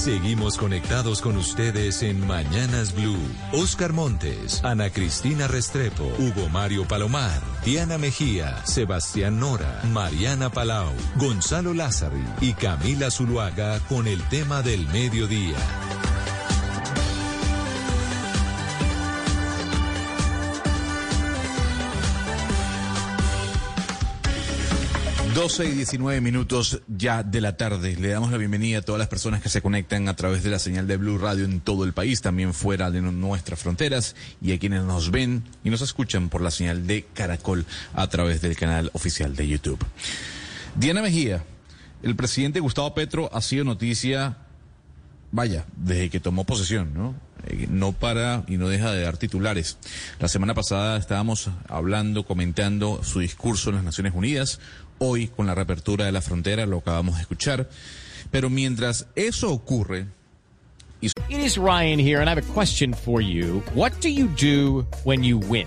Seguimos conectados con ustedes en Mañanas Blue. Oscar Montes, Ana Cristina Restrepo, Hugo Mario Palomar, Diana Mejía, Sebastián Nora, Mariana Palau, Gonzalo Lázari y Camila Zuluaga con el tema del mediodía. 12 y 19 minutos ya de la tarde. Le damos la bienvenida a todas las personas que se conectan a través de la señal de Blue Radio en todo el país, también fuera de nuestras fronteras, y a quienes nos ven y nos escuchan por la señal de Caracol a través del canal oficial de YouTube. Diana Mejía, el presidente Gustavo Petro ha sido noticia, vaya, desde que tomó posesión, ¿no? Eh, no para y no deja de dar titulares. La semana pasada estábamos hablando, comentando su discurso en las Naciones Unidas, hoy con la reapertura de la frontera, lo acabamos de escuchar. Pero mientras eso ocurre... It Ryan here, and I have a question for you. What do you do when you win?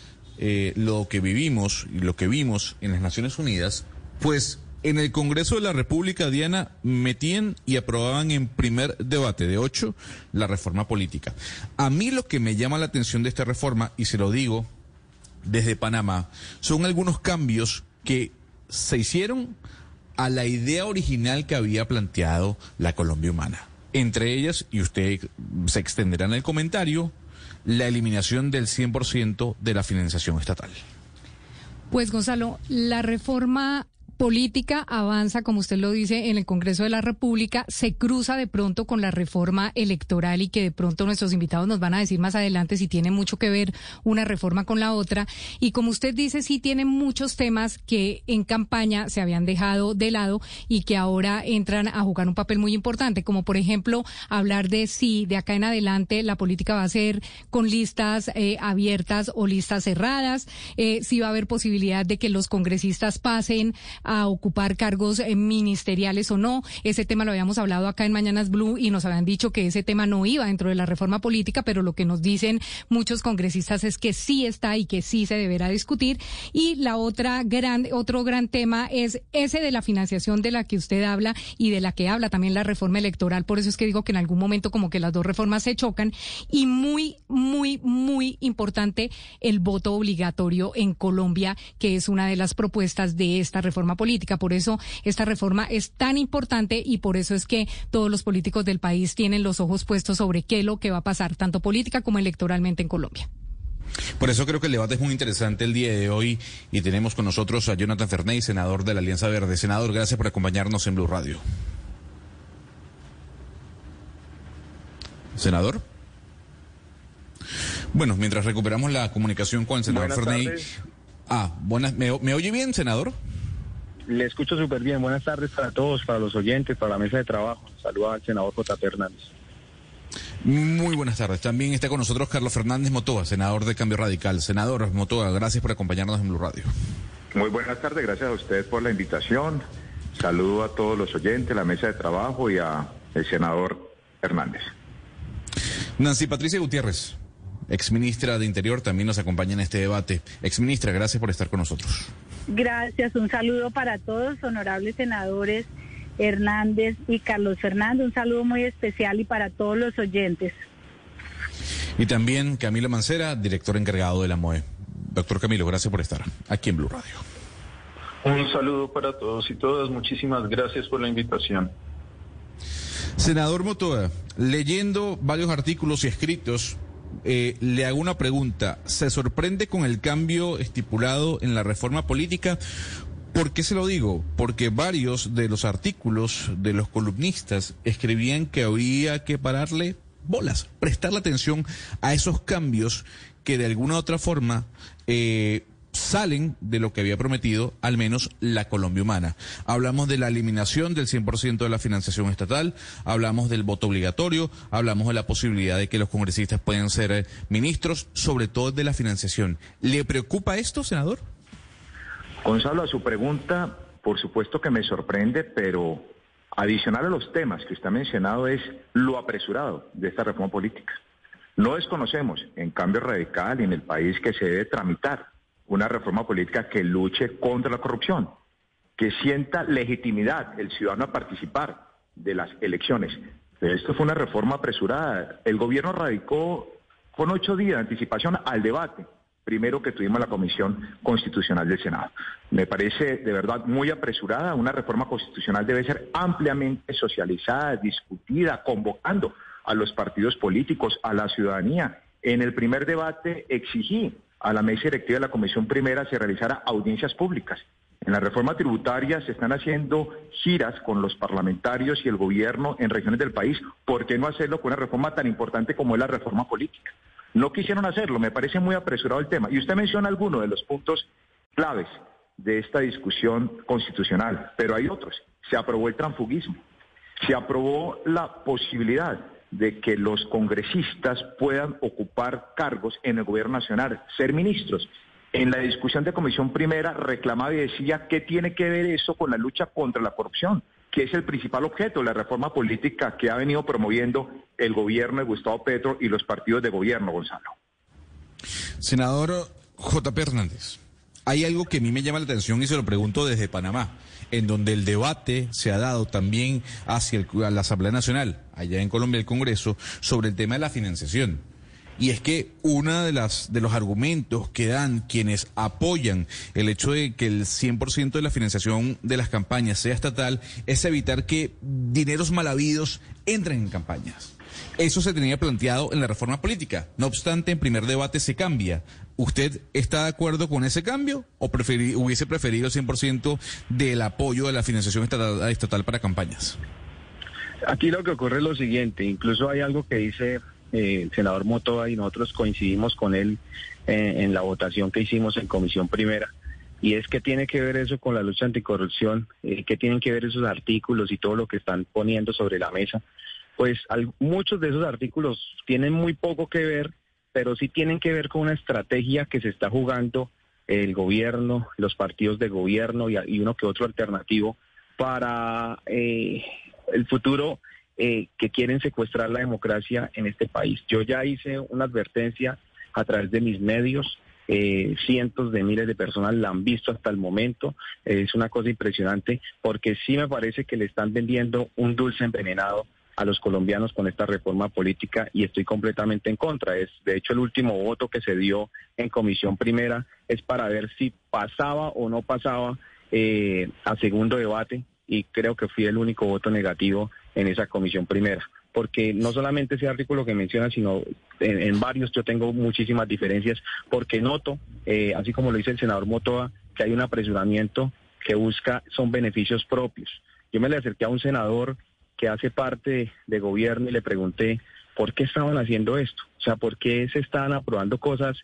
eh, lo que vivimos y lo que vimos en las Naciones Unidas, Pues en el Congreso de la República, Diana, metían y aprobaban en primer debate de ocho la reforma política. A mí lo que me llama la atención de esta reforma, y se lo digo desde Panamá, son algunos cambios que se hicieron a la idea original que había planteado la Colombia Humana. Entre ellas, y usted se extenderá en el comentario, la eliminación del 100% de la financiación estatal. Pues Gonzalo, la reforma política avanza, como usted lo dice, en el Congreso de la República, se cruza de pronto con la reforma electoral y que de pronto nuestros invitados nos van a decir más adelante si tiene mucho que ver una reforma con la otra. Y como usted dice, sí tiene muchos temas que en campaña se habían dejado de lado y que ahora entran a jugar un papel muy importante, como por ejemplo hablar de si de acá en adelante la política va a ser con listas eh, abiertas o listas cerradas, eh, si va a haber posibilidad de que los congresistas pasen a ocupar cargos eh, ministeriales o no. Ese tema lo habíamos hablado acá en Mañanas Blue y nos habían dicho que ese tema no iba dentro de la reforma política, pero lo que nos dicen muchos congresistas es que sí está y que sí se deberá discutir. Y la otra gran, otro gran tema es ese de la financiación de la que usted habla y de la que habla también la reforma electoral. Por eso es que digo que en algún momento como que las dos reformas se chocan y muy, muy, muy importante el voto obligatorio en Colombia, que es una de las propuestas de esta reforma política. Por eso esta reforma es tan importante y por eso es que todos los políticos del país tienen los ojos puestos sobre qué es lo que va a pasar, tanto política como electoralmente en Colombia. Por eso creo que el debate es muy interesante el día de hoy y tenemos con nosotros a Jonathan Fernández, senador de la Alianza Verde. Senador, gracias por acompañarnos en Blue Radio. Senador. Bueno, mientras recuperamos la comunicación con el senador Fernández. Ah, buenas. ¿Me, ¿Me oye bien, senador? Le escucho súper bien. Buenas tardes para todos, para los oyentes, para la mesa de trabajo. Saluda al senador J. Hernández. Muy buenas tardes. También está con nosotros Carlos Fernández Motoa, senador de Cambio Radical. Senador Motoa, gracias por acompañarnos en Blue Radio. Muy buenas tardes, gracias a usted por la invitación. Saludo a todos los oyentes, la mesa de trabajo y a el senador Hernández. Nancy Patricia Gutiérrez, exministra de Interior, también nos acompaña en este debate. Exministra, gracias por estar con nosotros. Gracias, un saludo para todos, honorables senadores Hernández y Carlos Fernando, un saludo muy especial y para todos los oyentes. Y también Camilo Mancera, director encargado de la MOE. Doctor Camilo, gracias por estar aquí en Blue Radio. Un saludo para todos y todas. Muchísimas gracias por la invitación. Senador Motoa, leyendo varios artículos y escritos, eh, le hago una pregunta. ¿Se sorprende con el cambio estipulado en la reforma política? ¿Por qué se lo digo? Porque varios de los artículos de los columnistas escribían que había que pararle bolas, prestarle atención a esos cambios que de alguna u otra forma eh, salen de lo que había prometido al menos la Colombia Humana. Hablamos de la eliminación del 100% de la financiación estatal, hablamos del voto obligatorio, hablamos de la posibilidad de que los congresistas puedan ser eh, ministros, sobre todo de la financiación. ¿Le preocupa esto, senador? Gonzalo, a su pregunta, por supuesto que me sorprende, pero adicional a los temas que usted ha mencionado es lo apresurado de esta reforma política. No desconocemos en cambio radical y en el país que se debe tramitar una reforma política que luche contra la corrupción, que sienta legitimidad el ciudadano a participar de las elecciones. Esto fue una reforma apresurada. El gobierno radicó con ocho días de anticipación al debate, primero que tuvimos la Comisión Constitucional del Senado. Me parece de verdad muy apresurada. Una reforma constitucional debe ser ampliamente socializada, discutida, convocando a los partidos políticos, a la ciudadanía. En el primer debate exigí a la mesa directiva de la Comisión Primera se realizara audiencias públicas. En la reforma tributaria se están haciendo giras con los parlamentarios y el gobierno en regiones del país. ¿Por qué no hacerlo con una reforma tan importante como es la reforma política? No quisieron hacerlo, me parece muy apresurado el tema. Y usted menciona algunos de los puntos claves de esta discusión constitucional, pero hay otros. Se aprobó el transfugismo, se aprobó la posibilidad de que los congresistas puedan ocupar cargos en el gobierno nacional, ser ministros. En la discusión de Comisión Primera reclamaba y decía qué tiene que ver eso con la lucha contra la corrupción, que es el principal objeto de la reforma política que ha venido promoviendo el gobierno de Gustavo Petro y los partidos de gobierno, Gonzalo. Senador J. Hernández, hay algo que a mí me llama la atención y se lo pregunto desde Panamá en donde el debate se ha dado también hacia la Asamblea Nacional, allá en Colombia, el Congreso, sobre el tema de la financiación. Y es que uno de, de los argumentos que dan quienes apoyan el hecho de que el 100% de la financiación de las campañas sea estatal es evitar que dineros mal habidos entren en campañas. Eso se tenía planteado en la reforma política. No obstante, en primer debate se cambia. ¿Usted está de acuerdo con ese cambio o hubiese preferido el 100% del apoyo de la financiación estatal, para campañas? Aquí lo que ocurre es lo siguiente, incluso hay algo que dice eh, el senador Motoa y nosotros coincidimos con él eh, en la votación que hicimos en comisión primera. Y es que tiene que ver eso con la lucha anticorrupción, eh, que tienen que ver esos artículos y todo lo que están poniendo sobre la mesa pues muchos de esos artículos tienen muy poco que ver, pero sí tienen que ver con una estrategia que se está jugando el gobierno, los partidos de gobierno y, uno que otro alternativo para eh, el futuro eh, que quieren secuestrar la democracia en este país. Yo ya hice una advertencia a través de mis medios. Eh, cientos de miles de personas la han visto hasta el momento. es una cosa impresionante porque sí me parece que le están vendiendo un dulce envenenado a los colombianos con esta reforma política y estoy completamente en contra. Es, de hecho, el último voto que se dio en comisión primera es para ver si pasaba o no pasaba eh, a segundo debate y creo que fui el único voto negativo en esa comisión primera. Porque no solamente ese artículo que menciona, sino en, varios yo tengo muchísimas diferencias, porque noto, eh, así como lo dice el senador Motoa, que hay un apresuramiento que busca, son beneficios propios. Yo me le acerqué a un senador que hace parte de gobierno y le pregunté por qué estaban haciendo esto, o sea, por qué se estaban aprobando cosas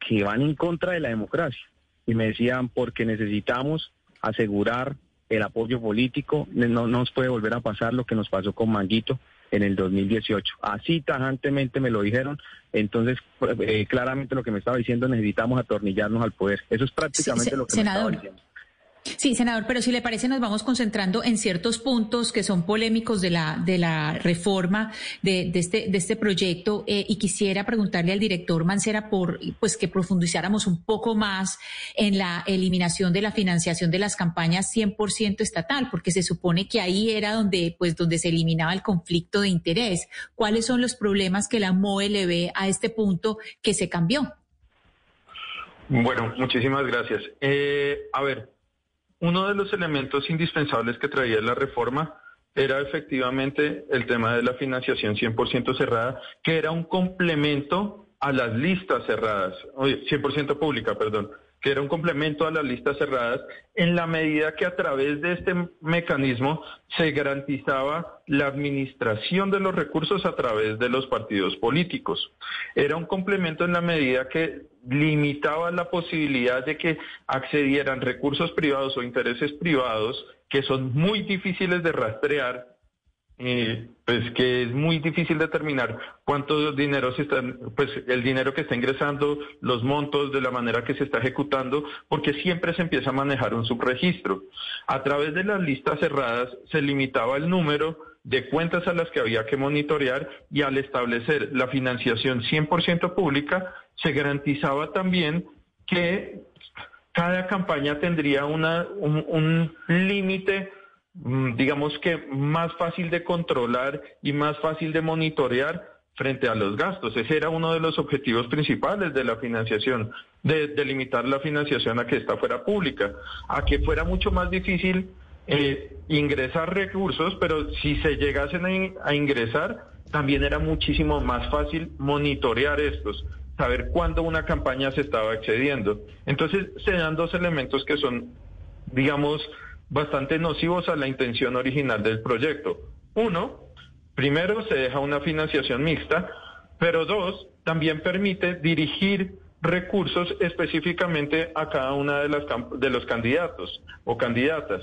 que van en contra de la democracia. Y me decían, porque necesitamos asegurar el apoyo político, no nos puede volver a pasar lo que nos pasó con Manguito en el 2018. Así tajantemente me lo dijeron, entonces eh, claramente lo que me estaba diciendo, necesitamos atornillarnos al poder. Eso es prácticamente lo que me estaba diciendo. Sí, senador, pero si le parece nos vamos concentrando en ciertos puntos que son polémicos de la, de la reforma de, este, de este proyecto eh, y quisiera preguntarle al director Mancera por pues que profundizáramos un poco más en la eliminación de la financiación de las campañas 100% estatal, porque se supone que ahí era donde pues donde se eliminaba el conflicto de interés. ¿Cuáles son los problemas que la MOE le ve a este punto que se cambió? Bueno, muchísimas gracias. Eh, a ver, uno de los elementos indispensables que traía la reforma era efectivamente el tema de la financiación 100% cerrada, que era un complemento a las listas cerradas, 100% pública, perdón, que era un complemento a las listas cerradas, en la medida que a través de este mecanismo se garantizaba la administración de los recursos a través de los partidos políticos. Era un complemento en la medida que limitaba la posibilidad de que accedieran recursos privados o intereses privados que son muy difíciles de rastrear eh, pues que es muy difícil determinar cuántos dineros están, pues el dinero que está ingresando, los montos de la manera que se está ejecutando, porque siempre se empieza a manejar un subregistro. A través de las listas cerradas se limitaba el número de cuentas a las que había que monitorear y al establecer la financiación 100% pública, se garantizaba también que cada campaña tendría una, un, límite digamos que más fácil de controlar y más fácil de monitorear frente a los gastos. Ese era uno de los objetivos principales de la financiación, de, limitar la financiación a que esta fuera pública, a que fuera mucho más difícil eh, ingresar recursos, pero si se llegasen a, ingresar, también era muchísimo más fácil monitorear estos, saber cuándo una campaña se estaba excediendo. Entonces se dos elementos que son, digamos, bastante nocivos a la intención original del proyecto. Uno, primero se deja una financiación mixta, pero dos, también permite dirigir recursos específicamente a cada una de, las, de los candidatos o candidatas.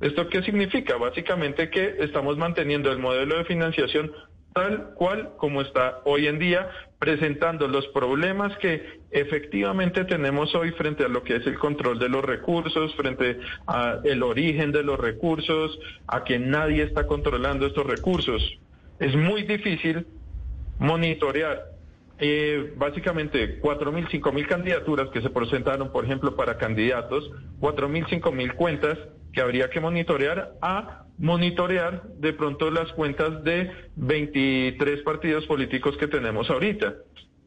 ¿Esto qué significa? Básicamente que estamos manteniendo el modelo de financiación tal cual como está hoy en día, presentando los problemas que efectivamente tenemos hoy frente a lo que es el control de los recursos, frente al origen de los recursos, a que nadie está controlando estos recursos. Es muy difícil monitorear eh, básicamente 4.000, 5.000 candidaturas que se presentaron, por ejemplo, para candidatos, 4.000, 5.000 cuentas que habría que monitorear a monitorear de pronto las cuentas de 23 partidos políticos que tenemos ahorita.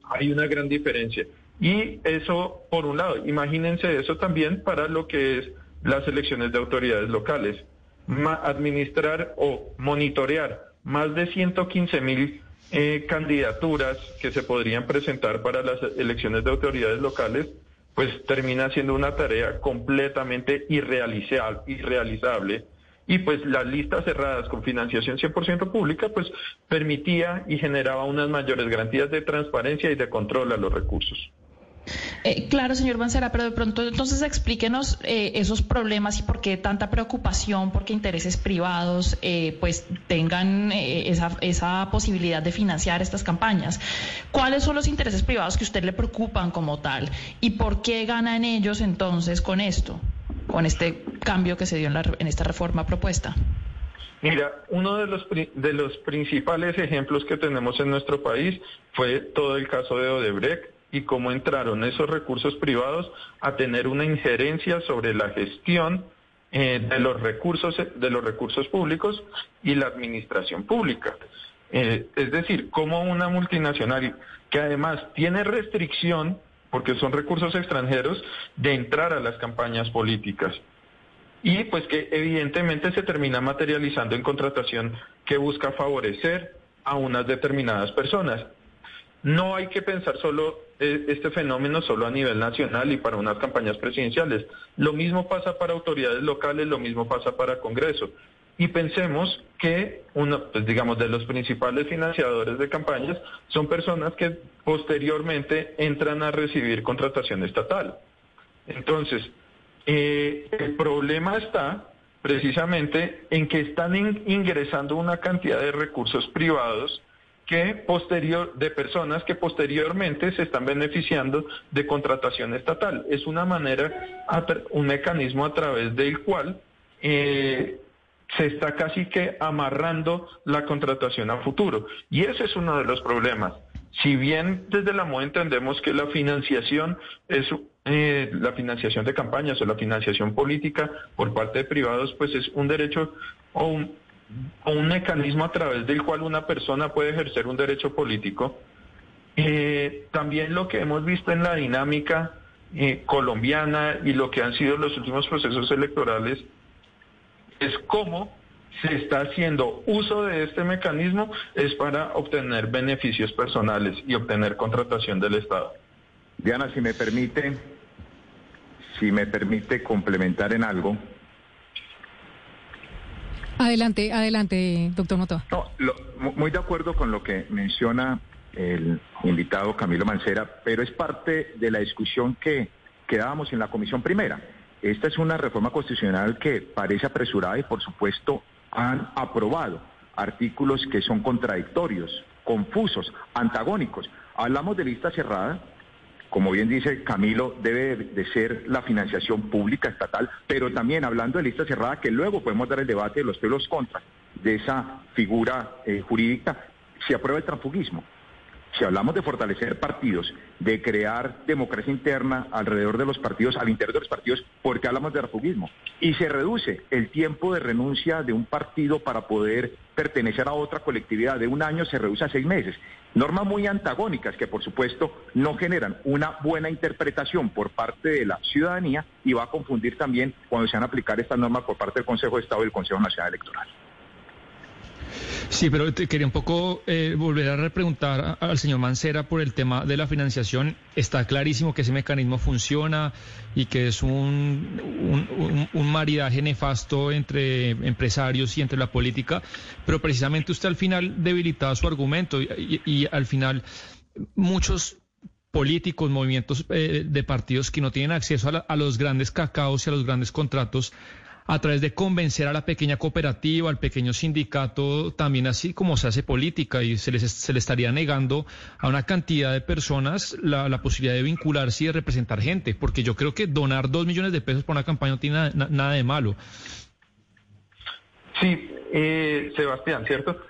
Hay una gran diferencia. Y eso, por un lado, imagínense eso también para lo que es las elecciones de autoridades locales. administrar o monitorear más de 115 mil eh, candidaturas que se podrían presentar para las elecciones de autoridades locales, pues termina siendo una tarea completamente irrealizable y pues las listas cerradas con financiación 100% pública pues permitía y generaba unas mayores garantías de transparencia y de control a los recursos. Eh, claro, señor Mancera, pero de pronto entonces explíquenos eh, esos problemas y por qué tanta preocupación porque intereses privados eh, pues tengan esa, esa posibilidad de financiar estas campañas. ¿Cuáles son los intereses privados que a usted le preocupan como tal y por qué ganan ellos entonces con esto? con este cambio que se dio en, esta reforma propuesta? Mira, uno de los, de los principales ejemplos que tenemos en nuestro país fue todo el caso de Odebrecht y cómo entraron esos recursos privados a tener una injerencia sobre la gestión eh, de los recursos de los recursos públicos y la administración pública. Eh, es decir, cómo una multinacional que además tiene restricción porque son recursos extranjeros, de entrar a las campañas políticas. Y pues que evidentemente se termina materializando en contratación que busca favorecer a unas determinadas personas. No hay que pensar solo eh, este fenómeno solo a nivel nacional y para unas campañas presidenciales. Lo mismo pasa para autoridades locales, lo mismo pasa para Congreso y pensemos que uno, pues digamos, de los principales financiadores de campañas son personas que posteriormente entran a recibir contratación estatal. Entonces, eh, el problema está precisamente en que están ingresando una cantidad de recursos privados que posterior de personas que posteriormente se están beneficiando de contratación estatal. Es una manera, un mecanismo a través del cual eh, se está casi que amarrando la contratación a futuro. Y ese es uno de los problemas. Si bien desde la MOE entendemos que la financiación es eh, la financiación de campañas o la financiación política por parte de privados, pues es un derecho o un, mecanismo a través del cual una persona puede ejercer un derecho político. Eh, también lo que hemos visto en la dinámica eh, colombiana y lo que han sido los últimos procesos electorales es cómo se está haciendo uso de este mecanismo es para obtener beneficios personales y obtener contratación del Estado. Diana, si me permite, si me permite complementar en algo. Adelante, adelante, doctor Motoa. No, muy de acuerdo con lo que menciona el invitado Camilo Mancera, pero es parte de la discusión que, quedábamos en la comisión primera. Esta es una reforma constitucional que parece apresurada y por supuesto han aprobado artículos que son contradictorios, confusos, antagónicos. Hablamos de lista cerrada, como bien dice Camilo, debe de ser la financiación pública estatal, pero también hablando de lista cerrada, que luego podemos dar el debate de los pelos contra de esa figura eh, jurídica, se aprueba el transfugismo. Si hablamos de fortalecer partidos, de crear democracia interna alrededor de los partidos, al interior de los partidos, ¿por qué hablamos de refugismo? Y se reduce el tiempo de renuncia de un partido para poder pertenecer a otra colectividad de un año, se reduce a seis meses. Normas muy antagónicas que, por supuesto, no generan una buena interpretación por parte de la ciudadanía y va a confundir también cuando se van a aplicar estas normas por parte del Consejo de Estado y del Consejo Nacional Electoral. Sí, pero te quería un poco eh, volver a repreguntar al señor Mancera por el tema de la financiación. Está clarísimo que ese mecanismo funciona y que es un, un, maridaje nefasto entre empresarios y entre la política, pero precisamente usted al final debilitaba su argumento y, al final muchos políticos, movimientos eh, de partidos que no tienen acceso a, a los grandes cacaos y a los grandes contratos a través de convencer a la pequeña cooperativa, al pequeño sindicato, también así como se hace política y se, les, se le estaría negando a una cantidad de personas la, posibilidad de vincularse y de representar gente, porque yo creo que donar dos millones de pesos por una campaña no tiene nada, de malo. Sí, eh, Sebastián, ¿cierto?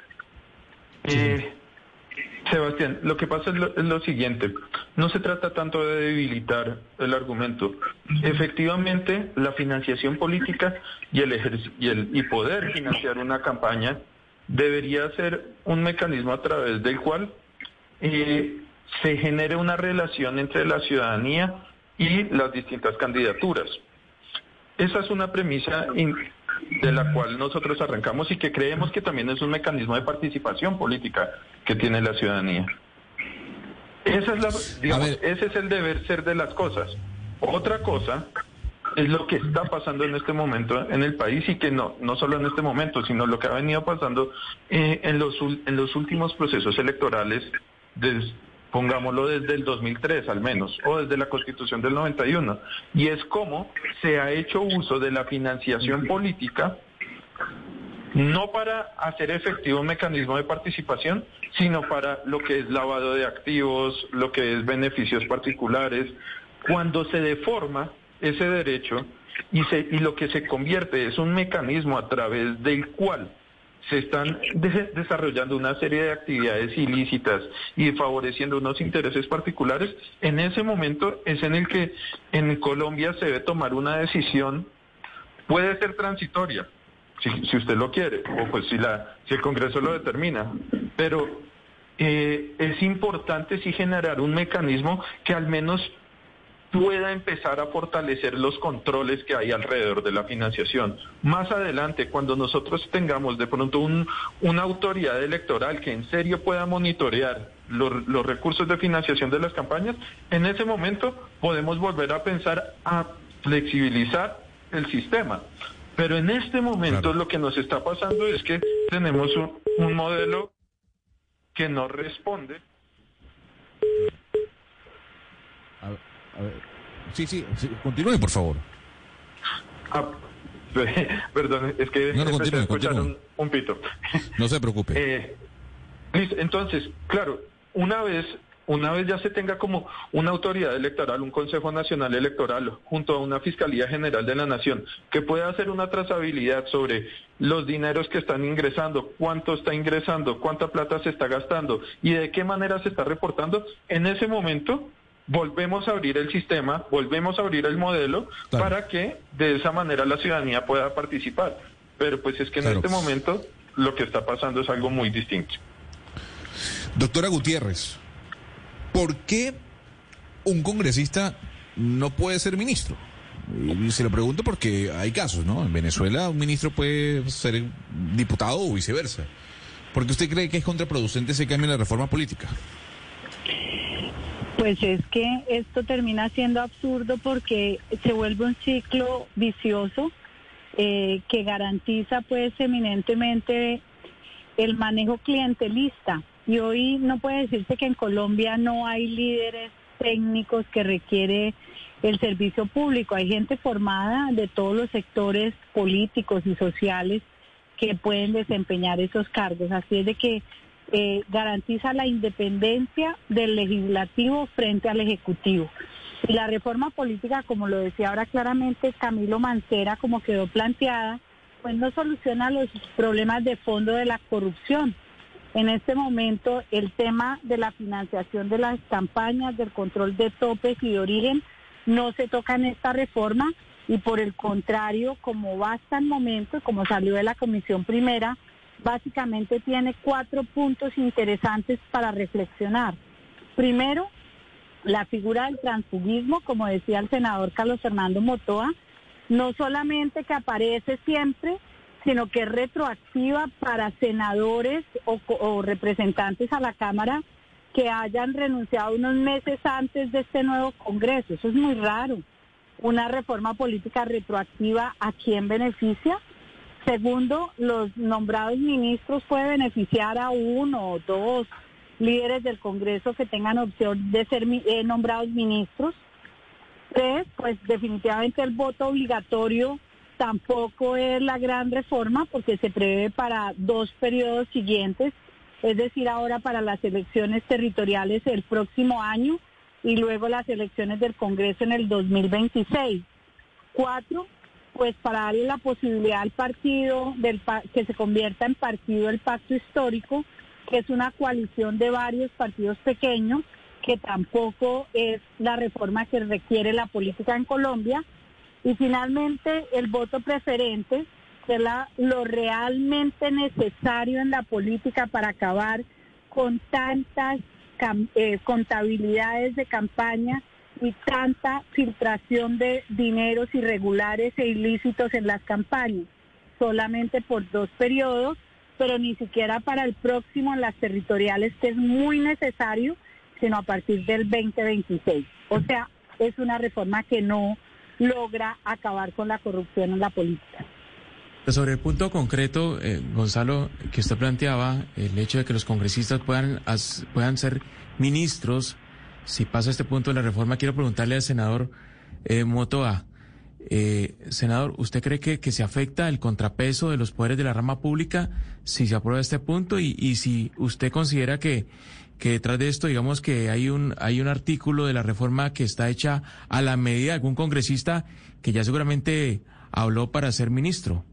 Eh, Sebastián, lo que pasa es lo, siguiente, no se trata tanto de debilitar el argumento. Efectivamente, la financiación política y el, y, poder financiar una campaña debería ser un mecanismo a través del cual eh, se genere una relación entre la ciudadanía y las distintas candidaturas. Esa es una premisa de la cual nosotros arrancamos y que creemos que también es un mecanismo de participación política que tiene la ciudadanía. Esa es la, ese es el deber ser de las cosas. Otra cosa es lo que está pasando en este momento en el país y que no, no solo en este momento, sino lo que ha venido pasando eh, en, los, en los últimos procesos electorales pongámoslo desde el 2003 al menos, o desde la Constitución del 91, y es cómo se ha hecho uso de la financiación política no para hacer efectivo un mecanismo de participación, sino para lo que es lavado de activos, lo que es beneficios particulares, cuando se deforma ese derecho y, se, y lo que se convierte es un mecanismo a través del cual se están desarrollando una serie de actividades ilícitas y favoreciendo unos intereses particulares, en ese momento es en el que en Colombia se debe tomar una decisión, puede ser transitoria, si, usted lo quiere, o pues si, la, si el Congreso lo determina, pero eh, es importante sí generar un mecanismo que al menos pueda empezar a fortalecer los controles que hay alrededor de la financiación. Más adelante, cuando nosotros tengamos de pronto una autoridad electoral que en serio pueda monitorear los, recursos de financiación de las campañas, en ese momento podemos volver a pensar a flexibilizar el sistema. Pero en este momento lo que nos está pasando es que tenemos un modelo que no responde Sí, sí, continúe, por favor. Ah, perdón, es que no, no, Un, pito. No se preocupe. Eh, entonces, claro, una vez una vez ya se tenga como una autoridad electoral, un Consejo Nacional Electoral, junto a una Fiscalía General de la Nación, que pueda hacer una trazabilidad sobre los dineros que están ingresando, cuánto está ingresando, cuánta plata se está gastando y de qué manera se está reportando, en ese momento volvemos a abrir el sistema, volvemos a abrir el modelo para que de esa manera la ciudadanía pueda participar. Pero pues es que en este momento lo que está pasando es algo muy distinto. Doctora Gutiérrez, ¿por qué un congresista no puede ser ministro. Y se lo pregunto porque hay casos, ¿no? En Venezuela un ministro puede ser diputado o viceversa. ¿Por qué usted cree que es contraproducente ese cambio en la reforma política? Pues es que esto termina siendo absurdo porque se vuelve un ciclo vicioso eh, que garantiza pues eminentemente el manejo clientelista. Y hoy no puede decirse que en Colombia no hay líderes técnicos que requiere el servicio público. Hay gente formada de todos los sectores políticos y sociales que pueden desempeñar esos cargos. Así es de que eh, garantiza la independencia del legislativo frente al ejecutivo. Y la reforma política, como lo decía ahora claramente Camilo Mancera, como quedó planteada, pues no soluciona los problemas de fondo de la corrupción. En este momento el tema de la financiación de las campañas, del control de topes y de origen no se toca en esta reforma y por el contrario, como va hasta el momento, como salió de la comisión primera, básicamente tiene cuatro puntos interesantes para reflexionar. Primero, la figura del transfugismo, como decía el senador Carlos Fernando Motoa, no solamente que aparece siempre, sino que es retroactiva para senadores o, representantes a la Cámara que hayan renunciado unos meses antes de este nuevo Congreso. Eso es muy raro. Una reforma política retroactiva, ¿a quién beneficia? Segundo, los nombrados ministros pueden beneficiar a uno o dos líderes del Congreso que tengan opción de ser eh, nombrados ministros. Tres, pues definitivamente el voto obligatorio tampoco es la gran reforma porque se prevé para dos periodos siguientes, es decir, ahora para las elecciones territoriales el próximo año y luego las elecciones del Congreso en el 2026. Cuatro, pues para darle la posibilidad al partido del que se convierta en partido del pacto histórico, que es una coalición de varios partidos pequeños, que tampoco es la reforma que requiere la política en Colombia. Y finalmente el voto preferente, que es lo realmente necesario en la política para acabar con tantas eh, contabilidades de campaña y tanta filtración de dineros irregulares e ilícitos en las campañas, solamente por dos periodos, pero ni siquiera para el próximo en las territoriales, que es muy necesario, sino a partir del 2026. O sea, es una reforma que no logra acabar con la corrupción en la política. Sobre el punto concreto, eh, Gonzalo, que usted planteaba, el hecho de que los congresistas puedan, puedan ser ministros si pasa este punto de la reforma, quiero preguntarle al senador eh, Motoa. Eh, senador, ¿usted cree que, que, se afecta el contrapeso de los poderes de la rama pública si se aprueba este punto? Y, y si usted considera que, que detrás de esto, digamos que hay un, hay un artículo de la reforma que está hecha a la medida de algún congresista que ya seguramente habló para ser ministro.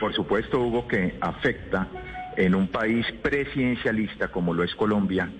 Por supuesto, Hugo, que afecta en un país presidencialista como lo es Colombia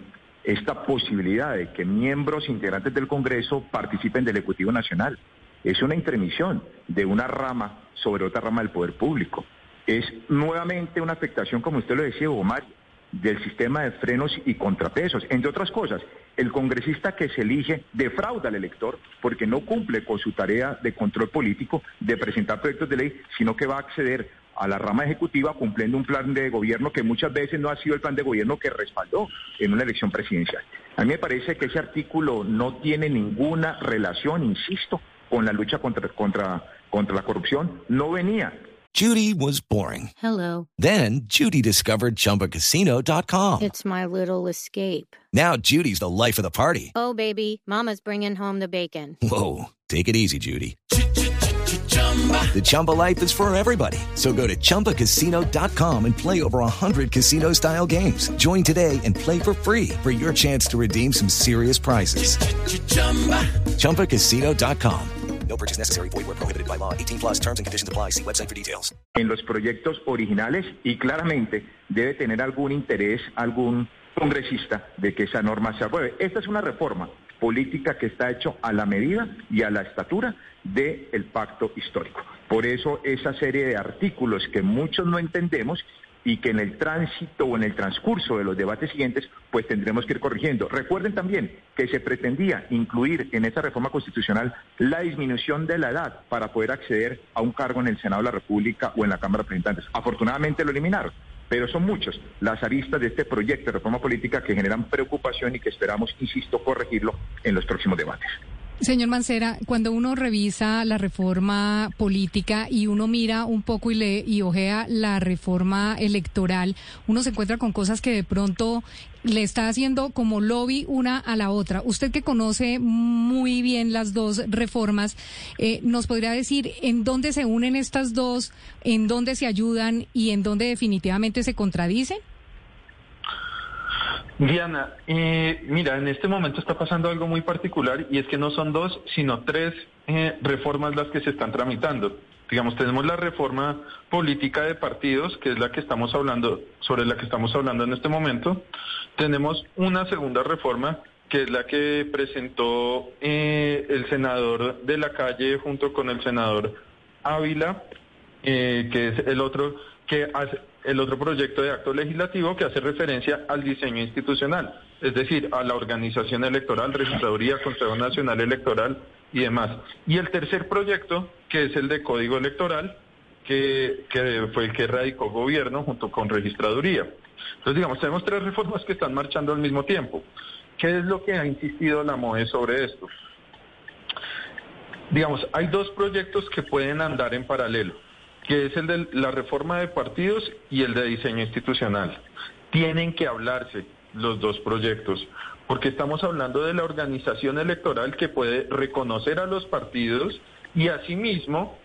esta posibilidad de que miembros integrantes del Congreso participen del Ejecutivo Nacional. Es una intermisión de una rama sobre otra rama del poder público. Es nuevamente una afectación, como usted lo decía, Omar, del sistema de frenos y contrapesos. Entre otras cosas, el congresista que se elige defrauda al elector porque no cumple con su tarea de control político de presentar proyectos de ley, sino que va a acceder a la rama ejecutiva cumpliendo un plan de gobierno que muchas veces no ha sido el plan de gobierno que respaldó en una elección presidencial. A mí me parece que ese artículo no tiene ninguna relación, insisto, con la lucha contra, contra, contra la corrupción. No venía. Judy was boring. Hello. Then Judy discovered chumbacasino.com. It's my little escape. Now Judy's the life of the party. Oh, baby, mama's bringing home the bacon. Whoa, take it easy, Judy. The Chumba life is for everybody. So go to ChumbaCasino.com and play over 100 casino style games. Join today and play for free for your chance to redeem some serious prizes. Ch-ch-chumba. ChumbaCasino.com. No purchase necessary. Void where prohibited by law. 18 plus terms and conditions apply. See website for details. En los proyectos originales y claramente debe tener algún interés, algún congresista de que esa norma se apruebe. Esta es una reforma política que está hecho a la medida y a la estatura del pacto histórico. Por eso esa serie de artículos que muchos no entendemos y que en el tránsito o en el transcurso de los debates siguientes, pues tendremos que ir corrigiendo. Recuerden también que se pretendía incluir en esta reforma constitucional la disminución de la edad para poder acceder a un cargo en el Senado de la República o en la Cámara de Representantes. Afortunadamente lo eliminaron. Pero son muchos las aristas de este proyecto de reforma política que generan preocupación y que esperamos, insisto, corregirlo en los próximos debates. Señor Mancera, cuando uno revisa la reforma política y uno mira un poco y lee y ojea la reforma electoral, uno se encuentra con cosas que de pronto le está haciendo como lobby una a la otra. Usted que conoce muy bien las dos reformas, eh, ¿nos podría decir en dónde se unen estas dos, en dónde se ayudan y en dónde definitivamente se contradicen? Diana, eh, mira, en este momento está pasando algo muy particular y es que no son dos, sino tres eh, reformas las que se están tramitando. Digamos, tenemos la reforma política de partidos, que es la que estamos hablando, sobre la que estamos hablando en este momento. Tenemos una segunda reforma, que es la que presentó eh, el senador de la calle junto con el senador Ávila, que es el otro que el otro proyecto de acto legislativo que hace referencia al diseño institucional, es decir, a la organización electoral, registraduría, Consejo Nacional Electoral y demás. Y el tercer proyecto, que es el de Código Electoral, que, que fue el que radicó gobierno junto con registraduría. Entonces, digamos, tenemos tres reformas que están marchando al mismo tiempo. ¿Qué es lo que ha insistido la MOE sobre esto? Digamos, hay dos proyectos que pueden andar en paralelo que es el de la reforma de partidos y el de diseño institucional. Tienen que hablarse los dos proyectos, porque estamos hablando de la organización electoral que puede reconocer a los partidos y asimismo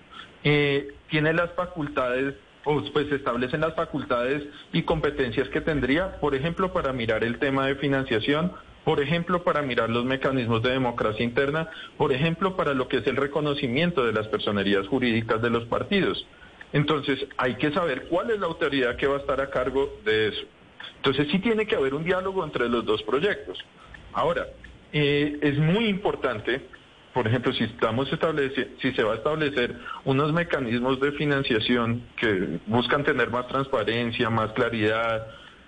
eh, tiene las facultades o pues establecen las facultades y competencias que tendría, por ejemplo, para mirar el tema de financiación, por ejemplo, para mirar los mecanismos de democracia interna, por ejemplo, para lo que es el reconocimiento de las personerías jurídicas de los partidos. Entonces, hay que saber cuál es la autoridad que va a estar a cargo de eso. Entonces, sí tiene que haber un diálogo entre los dos proyectos. Ahora, eh, es muy importante, por ejemplo, si estamos si se va a establecer unos mecanismos de financiación que buscan tener más transparencia, más claridad,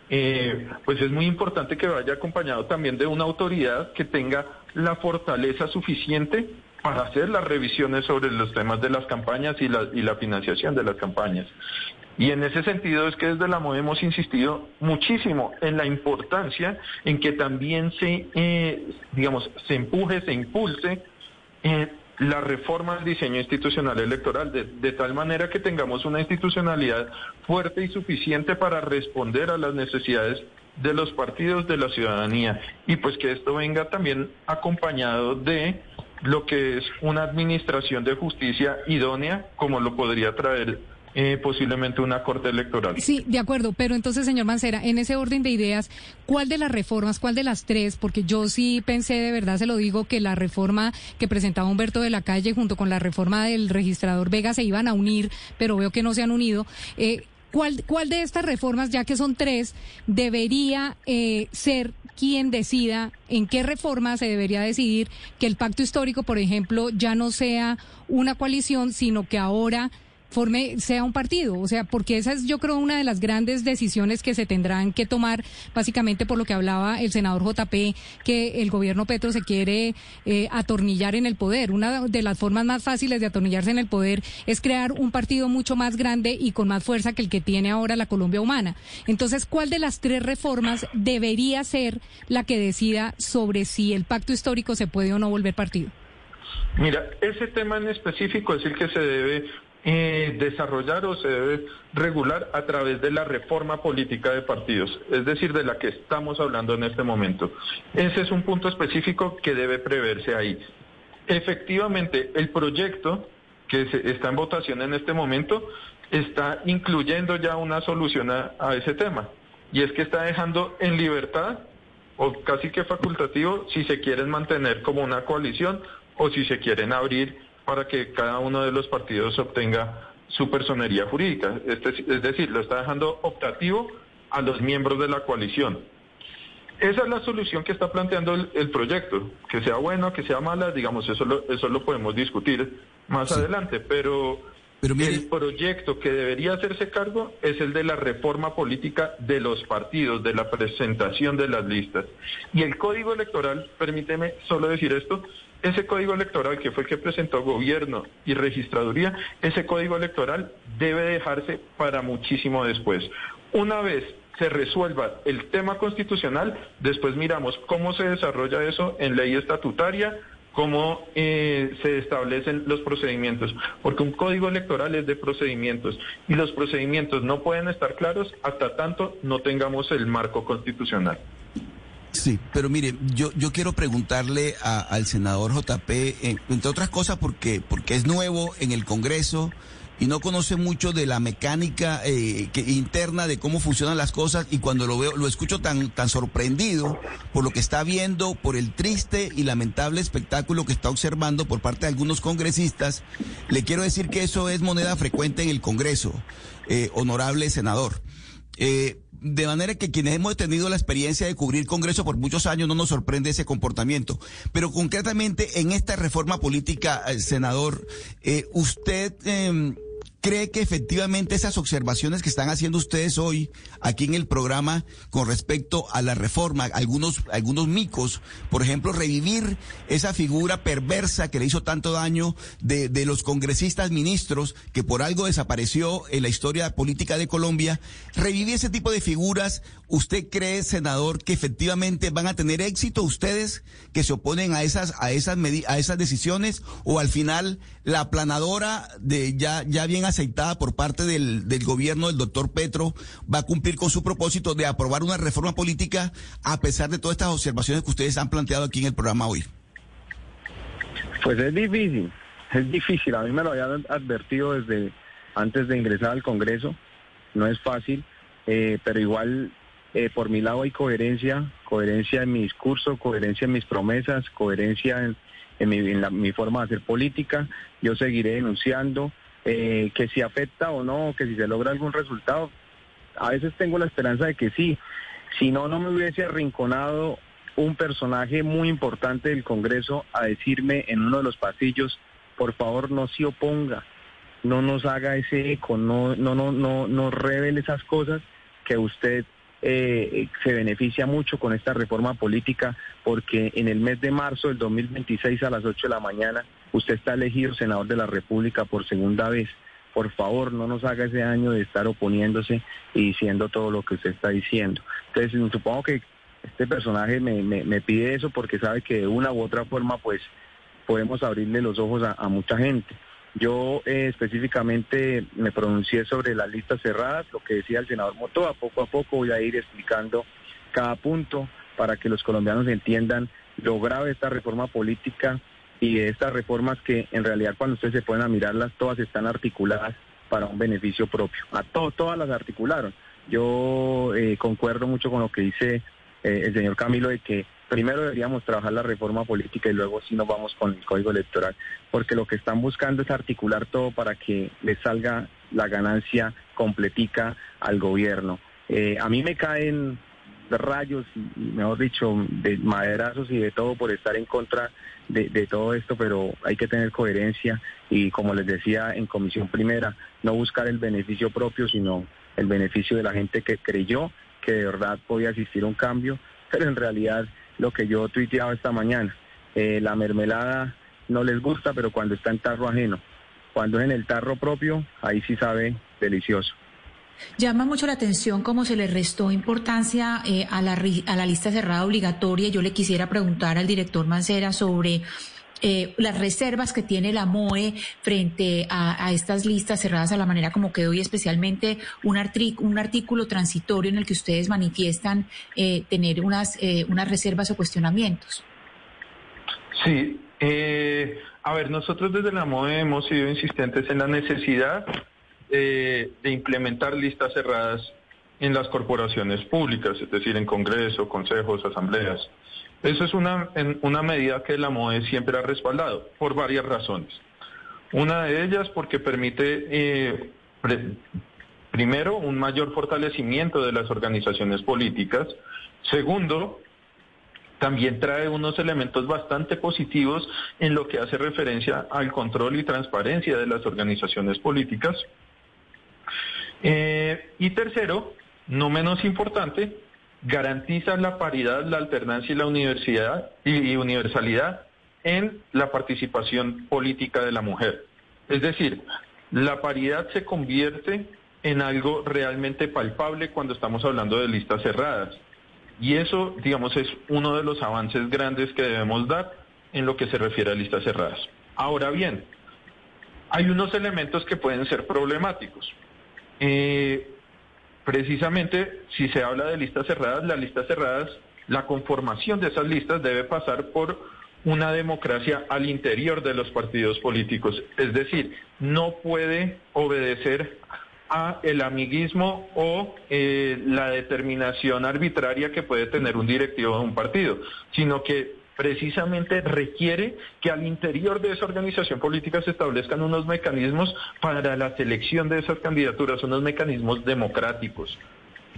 eh, pues es muy importante que vaya acompañado también de una autoridad que tenga la fortaleza suficiente para hacer las revisiones sobre los temas de las campañas y la, y la financiación de las campañas. Y en ese sentido es que desde la MOE hemos insistido muchísimo en la importancia en que también se, eh, digamos, se empuje, se impulse eh, la reforma del diseño institucional electoral, de, tal manera que tengamos una institucionalidad fuerte y suficiente para responder a las necesidades de los partidos de la ciudadanía. Y pues que esto venga también acompañado de lo que es una administración de justicia idónea, como lo podría traer eh, posiblemente una corte electoral. Sí, de acuerdo, pero entonces, señor Mancera, en ese orden de ideas, ¿cuál de las reformas, cuál de las tres? Porque yo sí pensé, de verdad se lo digo, que la reforma que presentaba Humberto de la Calle junto con la reforma del registrador Vega se iban a unir, pero veo que no se han unido. Eh, ¿Cuál, ¿Cuál de estas reformas, ya que son tres, debería eh, ser quien decida en qué reforma se debería decidir que el pacto histórico, por ejemplo, ya no sea una coalición, sino que ahora forme, sea un partido. O sea, porque esa es, yo creo, una de las grandes decisiones que se tendrán que tomar, básicamente por lo que hablaba el senador JP, que el gobierno Petro se quiere eh, atornillar en el poder. Una de las formas más fáciles de atornillarse en el poder es crear un partido mucho más grande y con más fuerza que el que tiene ahora la Colombia Humana. Entonces, ¿cuál de las tres reformas debería ser la que decida sobre si el pacto histórico se puede o no volver partido? Mira, ese tema en específico es el que se debe eh, desarrollar o se debe regular a través de la reforma política de partidos, es decir, de la que estamos hablando en este momento. Ese es un punto específico que debe preverse ahí. Efectivamente, el proyecto que está en votación en este momento está incluyendo ya una solución a, a ese tema, y es que está dejando en libertad o casi que facultativo si se quieren mantener como una coalición o si se quieren abrir para que cada uno de los partidos obtenga su personería jurídica. es decir, lo está dejando optativo a los miembros de la coalición. Esa es la solución que está planteando el, proyecto. Que sea bueno, que sea mala, digamos, eso lo, eso lo podemos discutir más adelante, pero el proyecto que debería hacerse cargo es el de la reforma política de los partidos, de la presentación de las listas. Y el código electoral, permíteme solo decir esto, ese código electoral que fue el que presentó gobierno y registraduría, ese código electoral debe dejarse para muchísimo después. Una vez se resuelva el tema constitucional, después miramos cómo se desarrolla eso en ley estatutaria, cómo eh, se establecen los procedimientos, porque un código electoral es de procedimientos y los procedimientos no pueden estar claros hasta tanto no tengamos el marco constitucional. Sí, pero mire, yo, yo quiero preguntarle al senador JP, eh, entre otras cosas, porque, porque es nuevo en el Congreso y no conoce mucho de la mecánica eh, que, interna de cómo funcionan las cosas y cuando lo veo lo escucho tan tan sorprendido por lo que está viendo por el triste y lamentable espectáculo que está observando por parte de algunos congresistas le quiero decir que eso es moneda frecuente en el Congreso eh, honorable senador. Eh, de manera que quienes hemos tenido la experiencia de cubrir Congreso por muchos años no nos sorprende ese comportamiento. Pero concretamente en esta reforma política, senador, usted em, ¿Cree que efectivamente esas observaciones que están haciendo ustedes hoy aquí en el programa con respecto a la reforma, algunos, algunos micos, por ejemplo, revivir esa figura perversa que le hizo tanto daño de, de los congresistas ministros que por algo desapareció en la historia política de Colombia, revivir ese tipo de figuras, ¿usted cree, senador, que efectivamente van a tener éxito ustedes que se oponen a esas, a esas, a esas decisiones o al final la planadora de ya, ya bien aceitada por parte del, del gobierno del doctor Petro va a cumplir con su propósito de aprobar una reforma política a pesar de todas estas observaciones que ustedes han planteado aquí en el programa hoy? Pues es difícil, es difícil. A mí me lo habían advertido desde antes de ingresar al Congreso. No es fácil, eh, pero igual eh, por mi lado hay coherencia, coherencia en mi discurso, coherencia en mis promesas, coherencia en, en, mi, forma de hacer política. Yo seguiré denunciando eh, que si afecta o no, que si se logra algún resultado. A veces tengo la esperanza de que sí. Si no, no me hubiese arrinconado un personaje muy importante del Congreso a decirme en uno de los pasillos, por favor no se oponga, no nos haga ese eco, no, no, no, no, no revele esas cosas que usted eh, se beneficia mucho con esta reforma política porque en el mes de marzo del 2026 a las 8 de la mañana usted está elegido senador de la República por segunda vez. Por favor, no nos haga ese daño de estar oponiéndose y diciendo todo lo que usted está diciendo. Entonces, supongo que este personaje me, me, pide eso porque sabe que de una u otra forma, pues, podemos abrirle los ojos a mucha gente. Yo eh, específicamente me pronuncié sobre las listas cerradas, lo que decía el senador Motoa. Poco a poco voy a ir explicando cada punto para que los colombianos entiendan lo grave de esta reforma política y de estas reformas que en realidad cuando ustedes se pueden a mirarlas, todas están articuladas para un beneficio propio. A todas las articularon. Yo eh, concuerdo mucho con lo que dice eh, el señor Camilo de que primero deberíamos trabajar la reforma política y luego sí nos vamos con el código electoral, porque lo que están buscando es articular todo para que le salga la ganancia completica al gobierno. Eh, a mí me caen rayos, y, mejor dicho, de maderazos y de todo por estar en contra de, todo esto, pero hay que tener coherencia y como les decía en comisión primera, no buscar el beneficio propio, sino el beneficio de la gente que creyó que de verdad podía existir un cambio, pero en realidad lo que yo tuiteaba esta mañana. Eh, la mermelada no les gusta, pero cuando está en tarro ajeno. Cuando es en el tarro propio, ahí sí sabe delicioso. Llama mucho la atención cómo se le restó importancia eh, a, la, lista cerrada obligatoria. Yo le quisiera preguntar al director Mancera sobre eh, las reservas que tiene la MOE frente a, estas listas cerradas a la manera como quedó y especialmente un, un artículo transitorio en el que ustedes manifiestan eh, tener unas, eh, unas reservas o cuestionamientos. Sí, a ver, nosotros desde la MOE hemos sido insistentes en la necesidad de implementar listas cerradas en las corporaciones públicas, es decir, en Congreso, consejos, asambleas. Eso es una, una medida que la MOE siempre ha respaldado por varias razones. Una de ellas porque permite, eh, primero, un mayor fortalecimiento de las organizaciones políticas. Segundo, también trae unos elementos bastante positivos en lo que hace referencia al control y transparencia de las organizaciones políticas. Eh, y tercero, no menos importante, garantiza la paridad, la alternancia y la universidad y, universalidad en la participación política de la mujer. Es decir, la paridad se convierte en algo realmente palpable cuando estamos hablando de listas cerradas. Y eso, digamos, es uno de los avances grandes que debemos dar en lo que se refiere a listas cerradas. Ahora bien, hay unos elementos que pueden ser problemáticos. Eh, precisamente, si se habla de listas cerradas, las listas cerradas, la conformación de esas listas debe pasar por una democracia al interior de los partidos políticos. Es decir, no puede obedecer a el amiguismo o eh, la determinación arbitraria que puede tener un directivo de un partido, sino que precisamente requiere que al interior de esa organización política se establezcan unos mecanismos para la selección de esas candidaturas, unos mecanismos democráticos.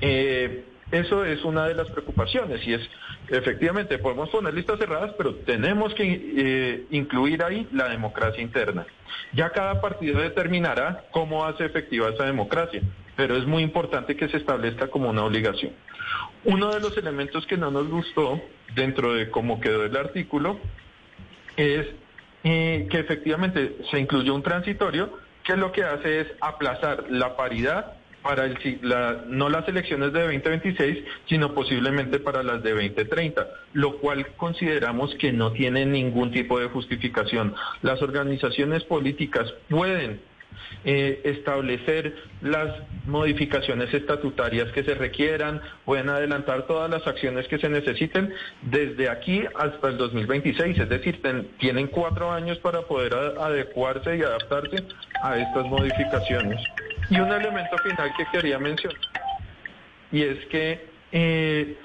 Eh, eso es una de las preocupaciones y es, efectivamente, podemos poner listas cerradas, pero tenemos que eh, incluir ahí la democracia interna. Ya cada partido determinará cómo hace efectiva esa democracia, pero es muy importante que se establezca como una obligación. Uno de los elementos que no nos gustó dentro de cómo quedó el artículo es eh, que efectivamente se incluyó un transitorio que lo que hace es aplazar la paridad para el, la, no las elecciones de 2026, sino posiblemente para las de 2030, lo cual consideramos que no tiene ningún tipo de justificación. Las organizaciones políticas pueden eh, establecer las modificaciones estatutarias que se requieran, pueden adelantar todas las acciones que se necesiten desde aquí hasta el 2026, es decir, tienen cuatro años para poder adecuarse y adaptarse a estas modificaciones. Y un elemento final que quería mencionar, y es que eh,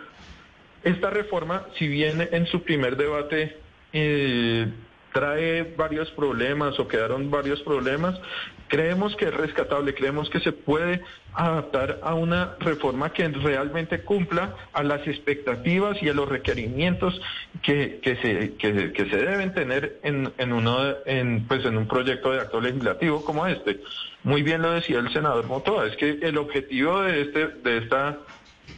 esta reforma, si bien en su primer debate eh, trae varios problemas o quedaron varios problemas, creemos que es rescatable, creemos que se puede adaptar a una reforma que realmente cumpla a las expectativas y a los requerimientos que, que, se, que, se deben tener en, en, uno, en, pues en un proyecto de acto legislativo como este. Muy bien lo decía el senador Motoa, es que el objetivo de, este, de esta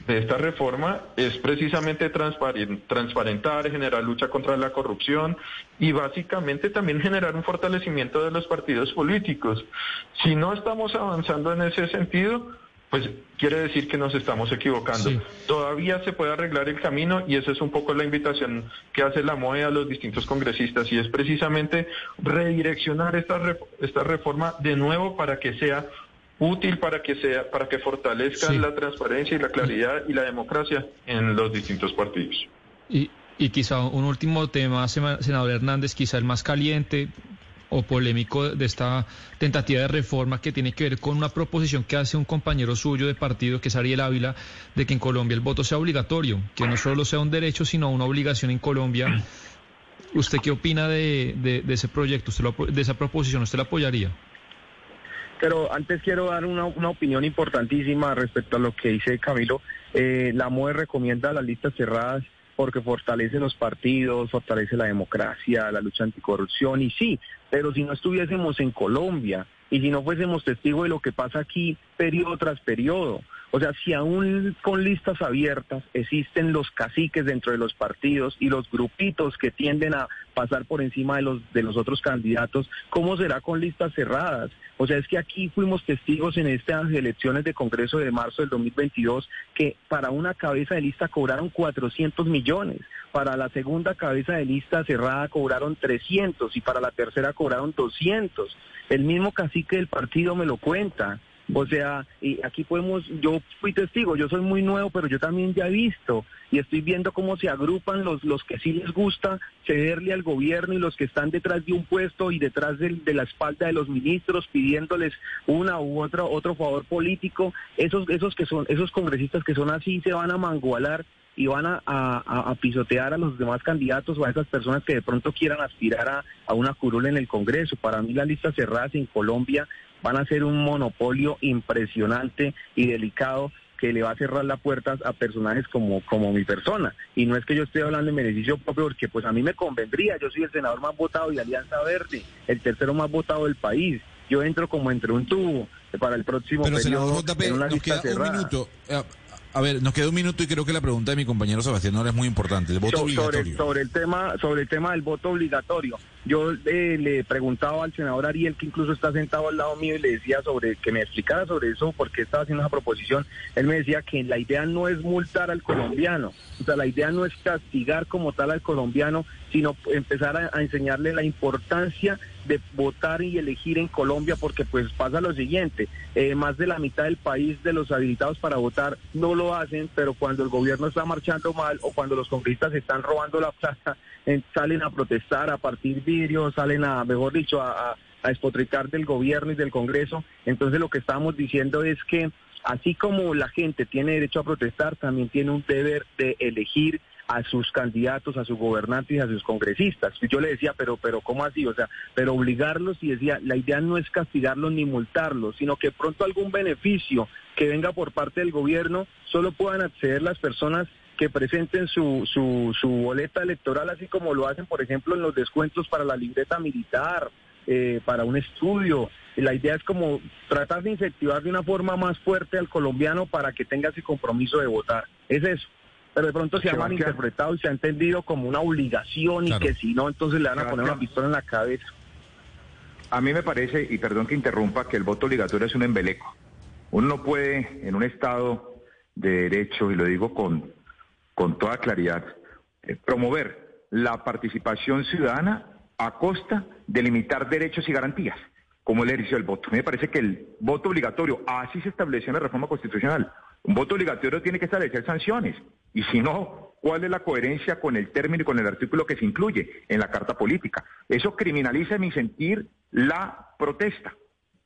de esta reforma es precisamente transparentar, generar lucha contra la corrupción y básicamente también generar un fortalecimiento de los partidos políticos. Si no estamos avanzando en ese sentido, pues quiere decir que nos estamos equivocando. Todavía se puede arreglar el camino y esa es un poco la invitación que hace la MOE a los distintos congresistas y es precisamente redireccionar esta, esta reforma de nuevo para que sea útil para que sea para que fortalezcan la transparencia y la claridad y la democracia en los distintos partidos. Y, y quizá un último tema, senador Hernández, quizá el más caliente o polémico de esta tentativa de reforma que tiene que ver con una proposición que hace un compañero suyo de partido, que es Ariel Ávila, de que en Colombia el voto sea obligatorio, que no solo sea un derecho, sino una obligación en Colombia. ¿Usted qué opina de, de, ese proyecto, usted de esa proposición? ¿Usted la apoyaría? Pero antes quiero dar una, opinión importantísima respecto a lo que dice Camilo. Eh, la MOE recomienda las listas cerradas porque fortalece los partidos, fortalece la democracia, la lucha anticorrupción, y sí, pero si no estuviésemos en Colombia y si no fuésemos testigos de lo que pasa aquí periodo tras periodo, o sea, si aún con listas abiertas existen los caciques dentro de los partidos y los grupitos que tienden a pasar por encima de los, de los otros candidatos, ¿cómo será con listas cerradas? O sea, es que aquí fuimos testigos en estas elecciones de Congreso de marzo del 2022 que para una cabeza de lista cobraron 400 millones, para la segunda cabeza de lista cerrada cobraron 300 y para la tercera cobraron 200. El mismo cacique del partido me lo cuenta. O sea, y aquí podemos, yo fui testigo, yo soy muy nuevo, pero yo también ya he visto y estoy viendo cómo se agrupan los, los que sí les gusta cederle al gobierno y los que están detrás de un puesto y detrás de, la espalda de los ministros pidiéndoles una u otra otro favor político, esos, esos que son, esos congresistas que son así se van a mangualar y van a, a, pisotear a los demás candidatos o a esas personas que de pronto quieran aspirar a, a una curul en el Congreso. Para mí las listas cerradas en Colombia van a ser un monopolio impresionante y delicado que le va a cerrar las puertas a personajes como, como mi persona. Y no es que yo esté hablando en beneficio propio, porque pues a mí me convendría, yo soy el senador más votado de Alianza Verde, el tercero más votado del país. Yo entro como entre un tubo para el próximo Pero, senador JP, en una nos queda un cerrada. minuto. Eh, A ver, nos queda un minuto y creo que la pregunta de mi compañero Sebastián ahora es muy importante. El voto So- sobre, obligatorio. sobre el tema sobre el tema del voto obligatorio yo eh, le preguntaba al senador Ariel que incluso está sentado al lado mío y le decía sobre que me explicara sobre eso porque estaba haciendo esa proposición. Él me decía que la idea no es multar al colombiano. O sea la idea no es castigar como tal al colombiano sino empezar a, enseñarle la importancia de votar y elegir en Colombia porque pues pasa lo siguiente, eh, más de la mitad del país de los habilitados para votar no lo hacen, pero cuando el gobierno está marchando mal o cuando los congresistas están robando la plata, salen a protestar, a partir salen a, mejor dicho, a, a, despotricar del gobierno y del Congreso. Entonces lo que estábamos diciendo es que así como la gente tiene derecho a protestar, también tiene un deber de elegir a sus candidatos, a sus gobernantes y a sus congresistas. Yo le decía, pero, pero ¿cómo así? O sea, pero obligarlos y decía, la idea no es castigarlos ni multarlos, sino que pronto algún beneficio que venga por parte del gobierno solo puedan acceder las personas que presenten su, su, su boleta electoral, así como lo hacen, por ejemplo, en los descuentos para la libreta militar, eh, para un estudio. Y La idea es como tratar de incentivar de una forma más fuerte al colombiano para que tenga ese compromiso de votar. Es eso. Pero de pronto se ha malinterpretado y se ha entendido como una obligación y que si no, entonces le van a poner una pistola en la cabeza. A mí me parece, y perdón que interrumpa, que el voto obligatorio es un embeleco. Uno no puede, en un Estado de derecho, y lo digo con, con toda claridad, eh, promover la participación ciudadana a costa de limitar derechos y garantías, como el ejercicio del voto. Me parece que el voto obligatorio, así se estableció en la reforma constitucional, un voto obligatorio tiene que establecer sanciones, y si no, ¿cuál es la coherencia con el término y con el artículo que se incluye en la Carta Política? Eso criminaliza, en mi sentir, la protesta.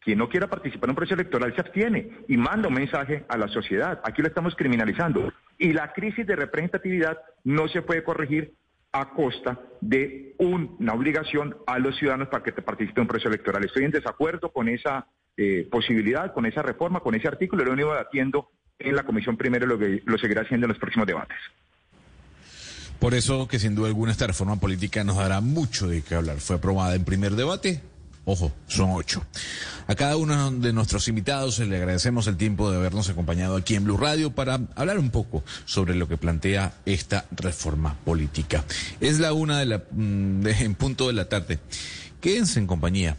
Quien no quiera participar en un proceso electoral se abstiene y manda un mensaje a la sociedad. Aquí lo estamos criminalizando. Y la crisis de representatividad no se puede corregir a costa de un- una obligación a los ciudadanos para que te participen en un proceso electoral. Estoy en desacuerdo con esa eh, posibilidad, con esa reforma, con ese artículo. Lo único debatiendo en la Comisión Primero lo, que, lo seguirá haciendo en los próximos debates. Por eso que sin duda alguna esta reforma política nos dará mucho de qué hablar. Fue aprobada en primer debate. Ojo, son ocho. A cada uno de nuestros invitados le agradecemos el tiempo de habernos acompañado aquí en Blue Radio para hablar un poco sobre lo que plantea esta reforma política. Es la una mm, en punto de la tarde. Quédense en compañía